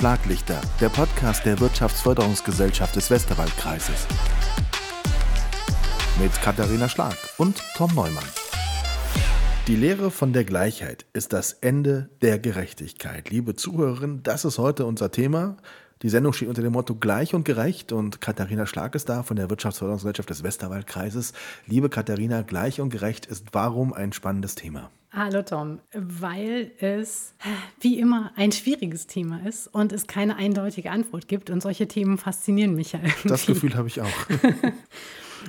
Schlaglichter, der Podcast der Wirtschaftsförderungsgesellschaft des Westerwaldkreises. Mit Katharina Schlag und Tom Neumann. Die Lehre von der Gleichheit ist das Ende der Gerechtigkeit. Liebe Zuhörerinnen, das ist heute unser Thema. Die Sendung steht unter dem Motto Gleich und Gerecht und Katharina Schlag ist da von der Wirtschaftsförderungsgesellschaft des Westerwaldkreises. Liebe Katharina, Gleich und Gerecht ist warum ein spannendes Thema? Hallo Tom, weil es wie immer ein schwieriges Thema ist und es keine eindeutige Antwort gibt und solche Themen faszinieren mich ja irgendwie. Das Gefühl habe ich auch.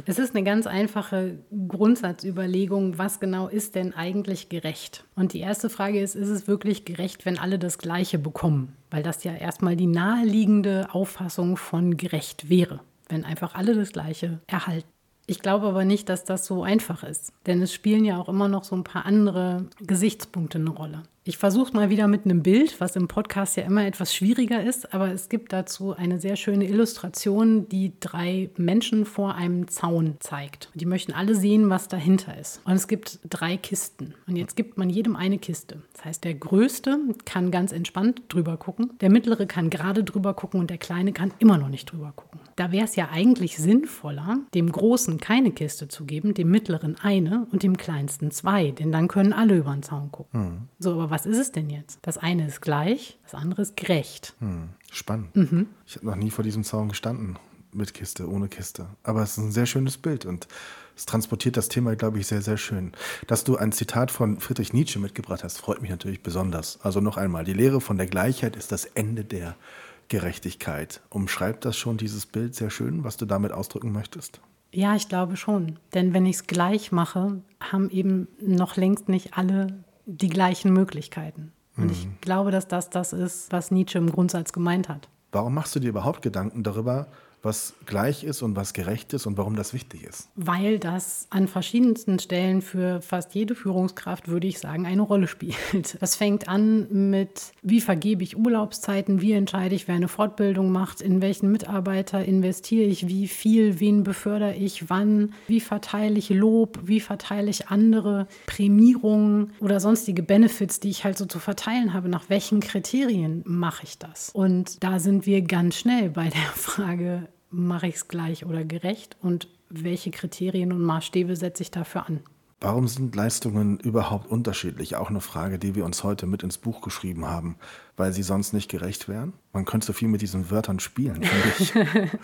Es ist eine ganz einfache Grundsatzüberlegung, was genau ist denn eigentlich gerecht? Und die erste Frage ist, ist es wirklich gerecht, wenn alle das Gleiche bekommen? Weil das ja erstmal die naheliegende Auffassung von gerecht wäre, wenn einfach alle das Gleiche erhalten. Ich glaube aber nicht, dass das so einfach ist, denn es spielen ja auch immer noch so ein paar andere Gesichtspunkte eine Rolle. Ich versuche es mal wieder mit einem Bild, was im Podcast ja immer etwas schwieriger ist, aber es gibt dazu eine sehr schöne Illustration, die drei Menschen vor einem Zaun zeigt. Die möchten alle sehen, was dahinter ist. Und es gibt drei Kisten. Und jetzt gibt man jedem eine Kiste. Das heißt, der Größte kann ganz entspannt drüber gucken, der Mittlere kann gerade drüber gucken und der Kleine kann immer noch nicht drüber gucken. Da wäre es ja eigentlich sinnvoller, dem Großen keine Kiste zu geben, dem Mittleren eine und dem Kleinsten zwei, denn dann können alle über den Zaun gucken. Mhm. So, aber was ist es denn jetzt? Das eine ist gleich, das andere ist gerecht. Hm, spannend. Mhm. Ich habe noch nie vor diesem Zaun gestanden. Mit Kiste, ohne Kiste. Aber es ist ein sehr schönes Bild und es transportiert das Thema, glaube ich, sehr, sehr schön. Dass du ein Zitat von Friedrich Nietzsche mitgebracht hast, freut mich natürlich besonders. Also noch einmal, die Lehre von der Gleichheit ist das Ende der Gerechtigkeit. Umschreibt das schon dieses Bild sehr schön, was du damit ausdrücken möchtest? Ja, ich glaube schon. Denn wenn ich es gleich mache, haben eben noch längst nicht alle die gleichen Möglichkeiten. Und mhm. ich glaube, dass das das ist, was Nietzsche im Grundsatz gemeint hat. Warum machst du dir überhaupt Gedanken darüber, was gleich ist und was gerecht ist und warum das wichtig ist? Weil das an verschiedensten Stellen für fast jede Führungskraft, würde ich sagen, eine Rolle spielt. Das fängt an mit, wie vergebe ich Urlaubszeiten, wie entscheide ich, wer eine Fortbildung macht, in welchen Mitarbeiter investiere ich, wie viel, wen befördere ich, wann, wie verteile ich Lob, wie verteile ich andere Prämierungen oder sonstige Benefits, die ich halt so zu verteilen habe, nach welchen Kriterien mache ich das? Und da sind wir ganz schnell bei der Frage, mache ich es gleich oder gerecht und welche Kriterien und Maßstäbe setze ich dafür an? Warum sind Leistungen überhaupt unterschiedlich? Auch eine Frage, die wir uns heute mit ins Buch geschrieben haben, weil sie sonst nicht gerecht wären. Man könnte so viel mit diesen Wörtern spielen, finde ich.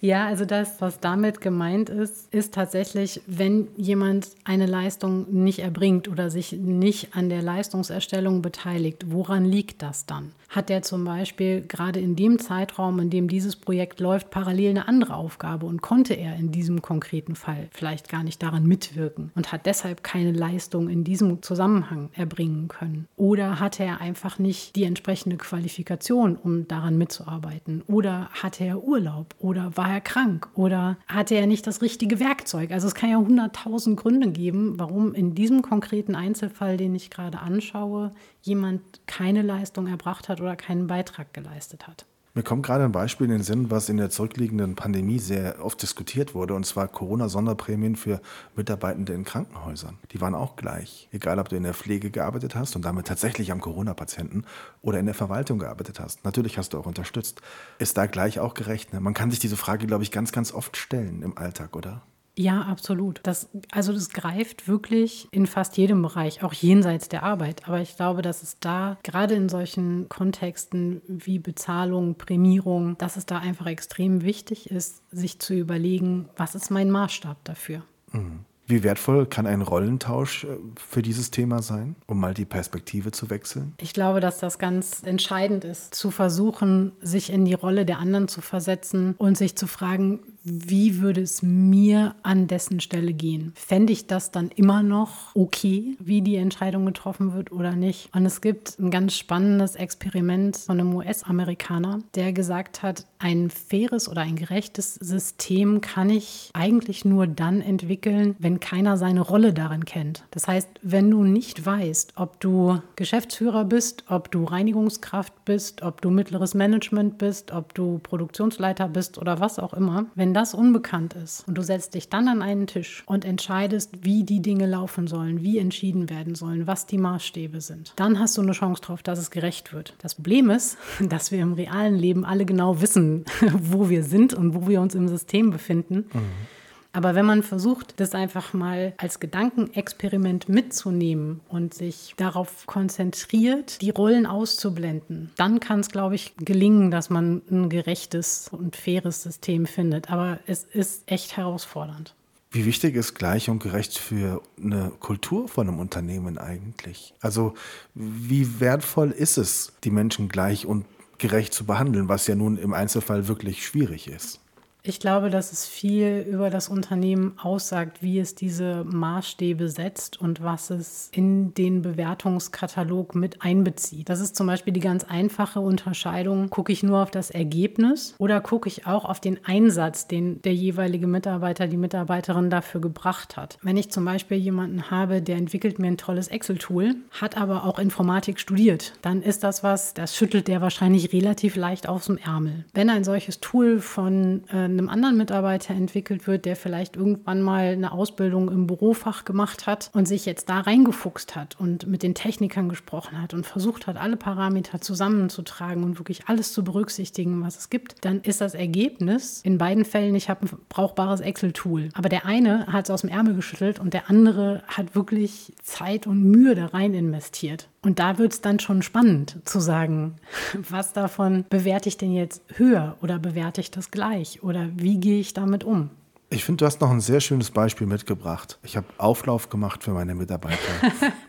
Ja, also das, was damit gemeint ist, ist tatsächlich, wenn jemand eine Leistung nicht erbringt oder sich nicht an der Leistungserstellung beteiligt, woran liegt das dann? Hat er zum Beispiel gerade in dem Zeitraum, in dem dieses Projekt läuft, parallel eine andere Aufgabe und konnte er in diesem konkreten Fall vielleicht gar nicht daran mitwirken und hat deshalb keine Leistung in diesem Zusammenhang erbringen können? Oder hatte er einfach nicht die entsprechende Qualifikation, um daran mitzuarbeiten? Oder hatte er Urlaub? Oder war er krank oder hatte er nicht das richtige Werkzeug? Also es kann ja hunderttausend Gründe geben, warum in diesem konkreten Einzelfall, den ich gerade anschaue, jemand keine Leistung erbracht hat oder keinen Beitrag geleistet hat. Mir kommt gerade ein Beispiel in den Sinn, was in der zurückliegenden Pandemie sehr oft diskutiert wurde, und zwar Corona-Sonderprämien für Mitarbeitende in Krankenhäusern. Die waren auch gleich. Egal, ob du in der Pflege gearbeitet hast und damit tatsächlich am Corona-Patienten oder in der Verwaltung gearbeitet hast. Natürlich hast du auch unterstützt. Ist da gleich auch gerecht? Ne? Man kann sich diese Frage, glaube ich, ganz, ganz oft stellen im Alltag, oder? Ja, absolut. Das, also das greift wirklich in fast jedem Bereich, auch jenseits der Arbeit. Aber ich glaube, dass es da gerade in solchen Kontexten wie Bezahlung, Prämierung, dass es da einfach extrem wichtig ist, sich zu überlegen, was ist mein Maßstab dafür. Mhm. Wie wertvoll kann ein Rollentausch äh, für dieses Thema sein, um mal die Perspektive zu wechseln? Ich glaube, dass das ganz entscheidend ist, zu versuchen, sich in die Rolle der anderen zu versetzen und sich zu fragen, wie würde es mir an dessen Stelle gehen? Fände ich das dann immer noch okay, wie die Entscheidung getroffen wird oder nicht? Und es gibt ein ganz spannendes Experiment von einem US-Amerikaner, der gesagt hat, ein faires oder ein gerechtes System kann ich eigentlich nur dann entwickeln, wenn keiner seine Rolle darin kennt. Das heißt, wenn du nicht weißt, ob du Geschäftsführer bist, ob du Reinigungskraft bist, ob du mittleres Management bist, ob du Produktionsleiter bist oder was auch immer, wenn das unbekannt ist und du setzt dich dann an einen Tisch und entscheidest, wie die Dinge laufen sollen, wie entschieden werden sollen, was die Maßstäbe sind, dann hast du eine Chance darauf, dass es gerecht wird. Das Problem ist, dass wir im realen Leben alle genau wissen, wo wir sind und wo wir uns im System befinden. Mhm. Aber wenn man versucht, das einfach mal als Gedankenexperiment mitzunehmen und sich darauf konzentriert, die Rollen auszublenden, dann kann es, glaube ich, gelingen, dass man ein gerechtes und faires System findet. Aber es ist echt herausfordernd. Wie wichtig ist gleich und gerecht für eine Kultur von einem Unternehmen eigentlich? Also wie wertvoll ist es, die Menschen gleich und gerecht zu behandeln, was ja nun im Einzelfall wirklich schwierig ist? Ich glaube, dass es viel über das Unternehmen aussagt, wie es diese Maßstäbe setzt und was es in den Bewertungskatalog mit einbezieht. Das ist zum Beispiel die ganz einfache Unterscheidung, gucke ich nur auf das Ergebnis oder gucke ich auch auf den Einsatz, den der jeweilige Mitarbeiter, die Mitarbeiterin dafür gebracht hat. Wenn ich zum Beispiel jemanden habe, der entwickelt mir ein tolles Excel-Tool, hat aber auch Informatik studiert, dann ist das was, das schüttelt der wahrscheinlich relativ leicht aus dem Ärmel. Wenn ein solches Tool von äh, einem anderen Mitarbeiter entwickelt wird, der vielleicht irgendwann mal eine Ausbildung im Bürofach gemacht hat und sich jetzt da reingefuchst hat und mit den Technikern gesprochen hat und versucht hat, alle Parameter zusammenzutragen und wirklich alles zu berücksichtigen, was es gibt, dann ist das Ergebnis in beiden Fällen, ich habe ein brauchbares Excel-Tool. Aber der eine hat es aus dem Ärmel geschüttelt und der andere hat wirklich Zeit und Mühe da rein investiert. Und da wird es dann schon spannend zu sagen, was davon bewerte ich denn jetzt höher oder bewerte ich das gleich oder wie gehe ich damit um? Ich finde, du hast noch ein sehr schönes Beispiel mitgebracht. Ich habe Auflauf gemacht für meine Mitarbeiter.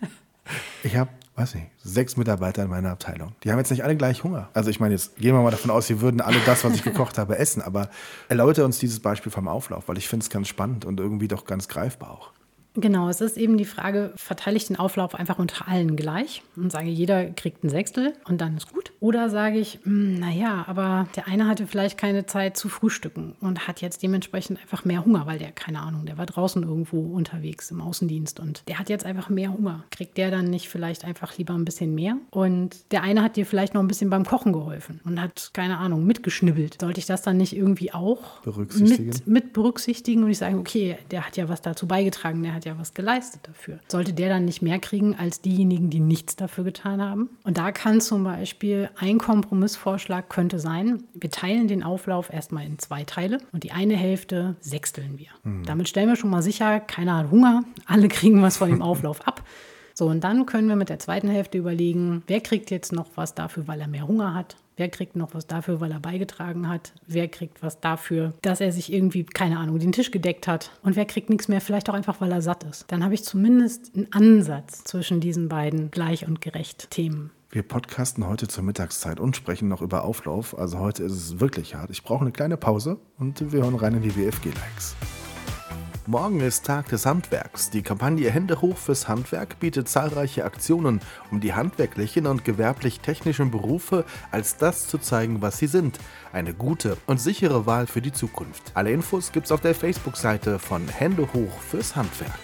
ich habe, weiß nicht, sechs Mitarbeiter in meiner Abteilung. Die haben jetzt nicht alle gleich Hunger. Also ich meine, jetzt gehen wir mal davon aus, sie würden alle das, was ich gekocht habe, essen. Aber erläutere uns dieses Beispiel vom Auflauf, weil ich finde es ganz spannend und irgendwie doch ganz greifbar auch. Genau, es ist eben die Frage, verteile ich den Auflauf einfach unter allen gleich und sage, jeder kriegt ein Sechstel und dann ist gut. Oder sage ich, hm, naja, aber der eine hatte vielleicht keine Zeit zu frühstücken und hat jetzt dementsprechend einfach mehr Hunger, weil der, keine Ahnung, der war draußen irgendwo unterwegs im Außendienst und der hat jetzt einfach mehr Hunger. Kriegt der dann nicht vielleicht einfach lieber ein bisschen mehr? Und der eine hat dir vielleicht noch ein bisschen beim Kochen geholfen und hat, keine Ahnung, mitgeschnibbelt. Sollte ich das dann nicht irgendwie auch berücksichtigen? Mit, mit berücksichtigen und ich sage, okay, der hat ja was dazu beigetragen, der hat ja was geleistet dafür. Sollte der dann nicht mehr kriegen als diejenigen, die nichts dafür getan haben? Und da kann zum Beispiel ein Kompromissvorschlag könnte sein, wir teilen den Auflauf erstmal in zwei Teile und die eine Hälfte sechsteln wir. Mhm. Damit stellen wir schon mal sicher, keiner hat Hunger, alle kriegen was von dem Auflauf ab. So, und dann können wir mit der zweiten Hälfte überlegen, wer kriegt jetzt noch was dafür, weil er mehr Hunger hat Wer kriegt noch was dafür, weil er beigetragen hat? Wer kriegt was dafür, dass er sich irgendwie, keine Ahnung, den Tisch gedeckt hat? Und wer kriegt nichts mehr, vielleicht auch einfach, weil er satt ist? Dann habe ich zumindest einen Ansatz zwischen diesen beiden gleich und gerecht Themen. Wir podcasten heute zur Mittagszeit und sprechen noch über Auflauf. Also heute ist es wirklich hart. Ich brauche eine kleine Pause und wir hören rein in die WFG-Likes. Morgen ist Tag des Handwerks. Die Kampagne Hände hoch fürs Handwerk bietet zahlreiche Aktionen, um die handwerklichen und gewerblich-technischen Berufe als das zu zeigen, was sie sind. Eine gute und sichere Wahl für die Zukunft. Alle Infos gibt's auf der Facebook-Seite von Hände hoch fürs Handwerk.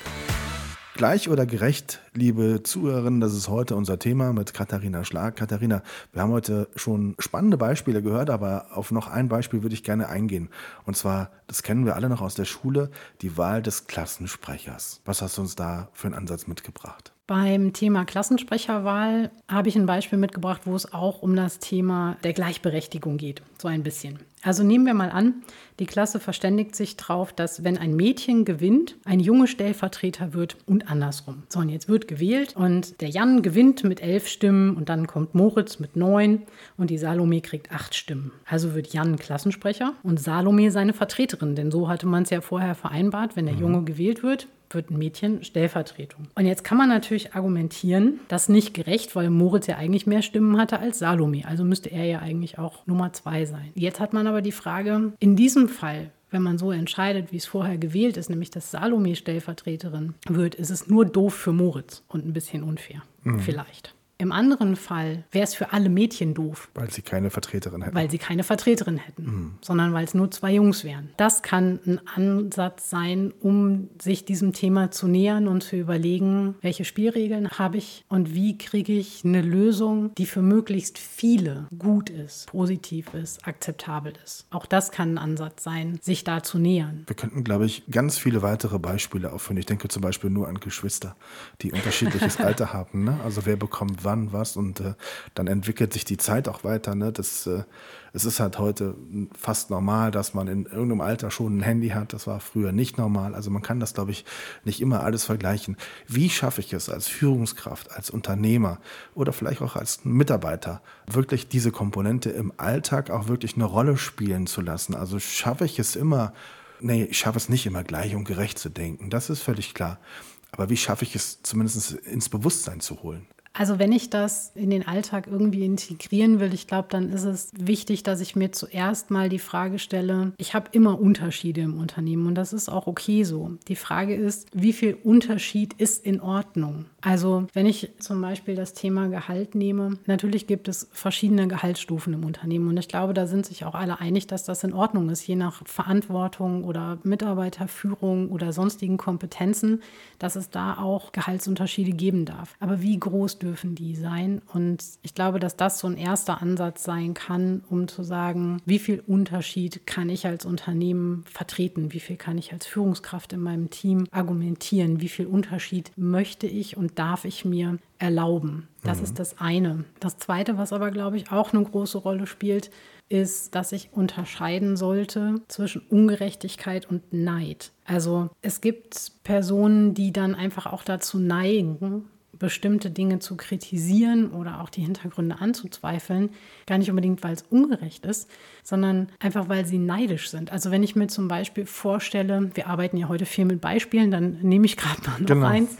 Gleich oder gerecht, liebe Zuhörerinnen, das ist heute unser Thema mit Katharina Schlag. Katharina, wir haben heute schon spannende Beispiele gehört, aber auf noch ein Beispiel würde ich gerne eingehen. Und zwar, das kennen wir alle noch aus der Schule, die Wahl des Klassensprechers. Was hast du uns da für einen Ansatz mitgebracht? Beim Thema Klassensprecherwahl habe ich ein Beispiel mitgebracht, wo es auch um das Thema der Gleichberechtigung geht, so ein bisschen. Also nehmen wir mal an, die Klasse verständigt sich darauf, dass wenn ein Mädchen gewinnt, ein Junge Stellvertreter wird und andersrum. So, und jetzt wird gewählt und der Jan gewinnt mit elf Stimmen und dann kommt Moritz mit neun und die Salome kriegt acht Stimmen. Also wird Jan Klassensprecher und Salome seine Vertreterin, denn so hatte man es ja vorher vereinbart, wenn der mhm. Junge gewählt wird, wird ein Mädchen Stellvertretung. Und jetzt kann man natürlich argumentieren, das nicht gerecht, weil Moritz ja eigentlich mehr Stimmen hatte als Salome. Also müsste er ja eigentlich auch Nummer zwei sein. Jetzt hat man aber die Frage, in diesem Fall, wenn man so entscheidet, wie es vorher gewählt ist, nämlich dass Salome Stellvertreterin wird, ist es nur doof für Moritz und ein bisschen unfair. Mhm. Vielleicht. Im anderen Fall wäre es für alle Mädchen doof. Weil sie keine Vertreterin hätten. Weil sie keine Vertreterin hätten, mhm. sondern weil es nur zwei Jungs wären. Das kann ein Ansatz sein, um sich diesem Thema zu nähern und zu überlegen, welche Spielregeln habe ich und wie kriege ich eine Lösung, die für möglichst viele gut ist, positiv ist, akzeptabel ist. Auch das kann ein Ansatz sein, sich da zu nähern. Wir könnten, glaube ich, ganz viele weitere Beispiele aufführen. Ich denke zum Beispiel nur an Geschwister, die unterschiedliches Alter haben. Ne? Also wer bekommt wann was und äh, dann entwickelt sich die Zeit auch weiter. Ne? Das, äh, es ist halt heute fast normal, dass man in irgendeinem Alter schon ein Handy hat. Das war früher nicht normal. Also man kann das, glaube ich, nicht immer alles vergleichen. Wie schaffe ich es als Führungskraft, als Unternehmer oder vielleicht auch als Mitarbeiter, wirklich diese Komponente im Alltag auch wirklich eine Rolle spielen zu lassen? Also schaffe ich es immer, nee, ich schaffe es nicht immer gleich und gerecht zu denken. Das ist völlig klar. Aber wie schaffe ich es zumindest ins Bewusstsein zu holen? Also wenn ich das in den Alltag irgendwie integrieren will, ich glaube, dann ist es wichtig, dass ich mir zuerst mal die Frage stelle, ich habe immer Unterschiede im Unternehmen und das ist auch okay so. Die Frage ist, wie viel Unterschied ist in Ordnung? Also wenn ich zum Beispiel das Thema Gehalt nehme, natürlich gibt es verschiedene Gehaltsstufen im Unternehmen und ich glaube, da sind sich auch alle einig, dass das in Ordnung ist, je nach Verantwortung oder Mitarbeiterführung oder sonstigen Kompetenzen, dass es da auch Gehaltsunterschiede geben darf. Aber wie groß dürfen die sein? Und ich glaube, dass das so ein erster Ansatz sein kann, um zu sagen, wie viel Unterschied kann ich als Unternehmen vertreten? Wie viel kann ich als Führungskraft in meinem Team argumentieren? Wie viel Unterschied möchte ich und darf ich mir erlauben? Das mhm. ist das eine. Das zweite, was aber, glaube ich, auch eine große Rolle spielt, ist, dass ich unterscheiden sollte zwischen Ungerechtigkeit und Neid. Also es gibt Personen, die dann einfach auch dazu neigen, bestimmte Dinge zu kritisieren oder auch die Hintergründe anzuzweifeln, gar nicht unbedingt, weil es ungerecht ist, sondern einfach, weil sie neidisch sind. Also wenn ich mir zum Beispiel vorstelle, wir arbeiten ja heute viel mit Beispielen, dann nehme ich gerade mal noch genau. eins.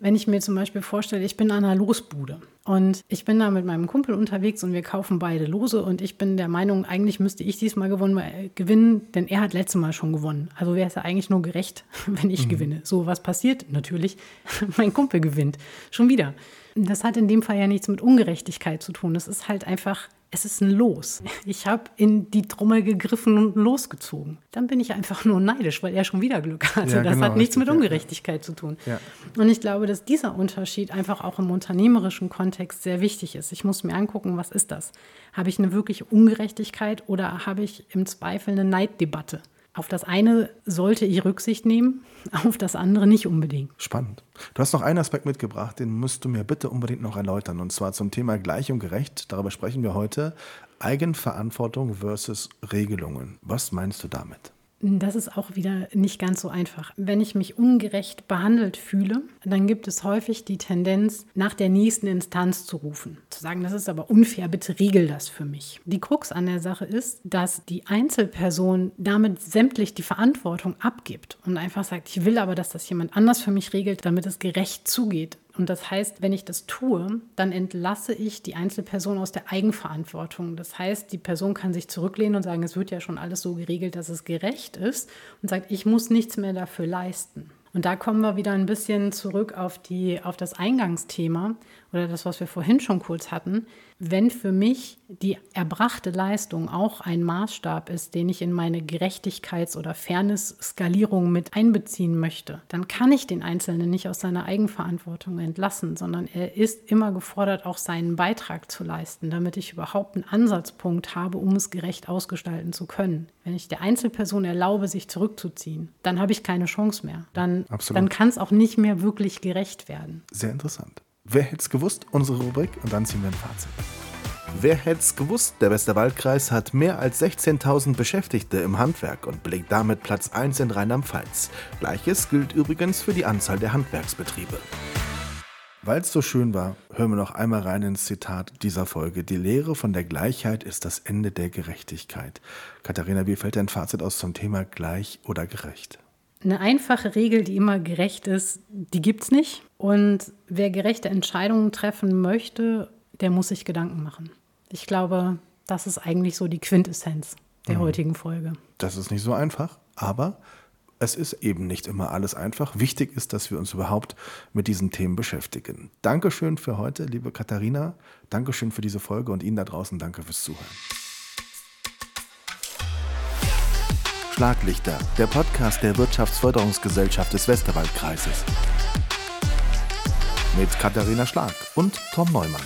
Wenn ich mir zum Beispiel vorstelle, ich bin an einer Losbude und ich bin da mit meinem Kumpel unterwegs und wir kaufen beide Lose und ich bin der Meinung, eigentlich müsste ich diesmal gewonnen, äh, gewinnen, denn er hat letztes Mal schon gewonnen. Also wäre es ja eigentlich nur gerecht, wenn ich mhm. gewinne. So, was passiert? Natürlich, mein Kumpel gewinnt. Schon wieder. Das hat in dem Fall ja nichts mit Ungerechtigkeit zu tun. Es ist halt einfach es ist ein Los. Ich habe in die Trommel gegriffen und losgezogen. Dann bin ich einfach nur neidisch, weil er schon wieder Glück hatte. Ja, das genau, hat nichts richtig, mit Ungerechtigkeit ja. zu tun. Ja. Und ich glaube, dass dieser Unterschied einfach auch im unternehmerischen Kontext sehr wichtig ist. Ich muss mir angucken, was ist das? Habe ich eine wirkliche Ungerechtigkeit oder habe ich im Zweifel eine Neiddebatte? Auf das eine sollte ich Rücksicht nehmen, auf das andere nicht unbedingt. Spannend. Du hast noch einen Aspekt mitgebracht, den musst du mir bitte unbedingt noch erläutern. Und zwar zum Thema gleich und gerecht. Darüber sprechen wir heute. Eigenverantwortung versus Regelungen. Was meinst du damit? Das ist auch wieder nicht ganz so einfach. Wenn ich mich ungerecht behandelt fühle, dann gibt es häufig die Tendenz, nach der nächsten Instanz zu rufen. Zu sagen, das ist aber unfair, bitte regel das für mich. Die Krux an der Sache ist, dass die Einzelperson damit sämtlich die Verantwortung abgibt und einfach sagt, ich will aber, dass das jemand anders für mich regelt, damit es gerecht zugeht. Und das heißt, wenn ich das tue, dann entlasse ich die Einzelperson aus der Eigenverantwortung. Das heißt, die Person kann sich zurücklehnen und sagen, es wird ja schon alles so geregelt, dass es gerecht ist und sagt, ich muss nichts mehr dafür leisten. Und da kommen wir wieder ein bisschen zurück auf, die, auf das Eingangsthema oder das, was wir vorhin schon kurz hatten. Wenn für mich die erbrachte Leistung auch ein Maßstab ist, den ich in meine Gerechtigkeits- oder Fairness-Skalierung mit einbeziehen möchte, dann kann ich den Einzelnen nicht aus seiner Eigenverantwortung entlassen, sondern er ist immer gefordert, auch seinen Beitrag zu leisten, damit ich überhaupt einen Ansatzpunkt habe, um es gerecht ausgestalten zu können. Wenn ich der Einzelperson erlaube, sich zurückzuziehen, dann habe ich keine Chance mehr. Dann, dann kann es auch nicht mehr wirklich gerecht werden. Sehr interessant. Wer hätte es gewusst? Unsere Rubrik und dann ziehen wir ein Fazit. Wer hätte es gewusst? Der Westerwaldkreis hat mehr als 16.000 Beschäftigte im Handwerk und belegt damit Platz 1 in Rheinland-Pfalz. Gleiches gilt übrigens für die Anzahl der Handwerksbetriebe. Weil es so schön war, hören wir noch einmal rein ins Zitat dieser Folge. Die Lehre von der Gleichheit ist das Ende der Gerechtigkeit. Katharina, wie fällt dein Fazit aus zum Thema gleich oder gerecht? eine einfache Regel, die immer gerecht ist, die gibt es nicht. Und wer gerechte Entscheidungen treffen möchte, der muss sich Gedanken machen. Ich glaube, das ist eigentlich so die Quintessenz der mhm. heutigen Folge. Das ist nicht so einfach, aber es ist eben nicht immer alles einfach. Wichtig ist, dass wir uns überhaupt mit diesen Themen beschäftigen. Dankeschön für heute, liebe Katharina. Dankeschön für diese Folge und Ihnen da draußen danke fürs Zuhören. Schlaglichter, der Podcast der Wirtschaftsförderungsgesellschaft des Westerwaldkreises. Mit Katharina Schlag und Tom Neumann.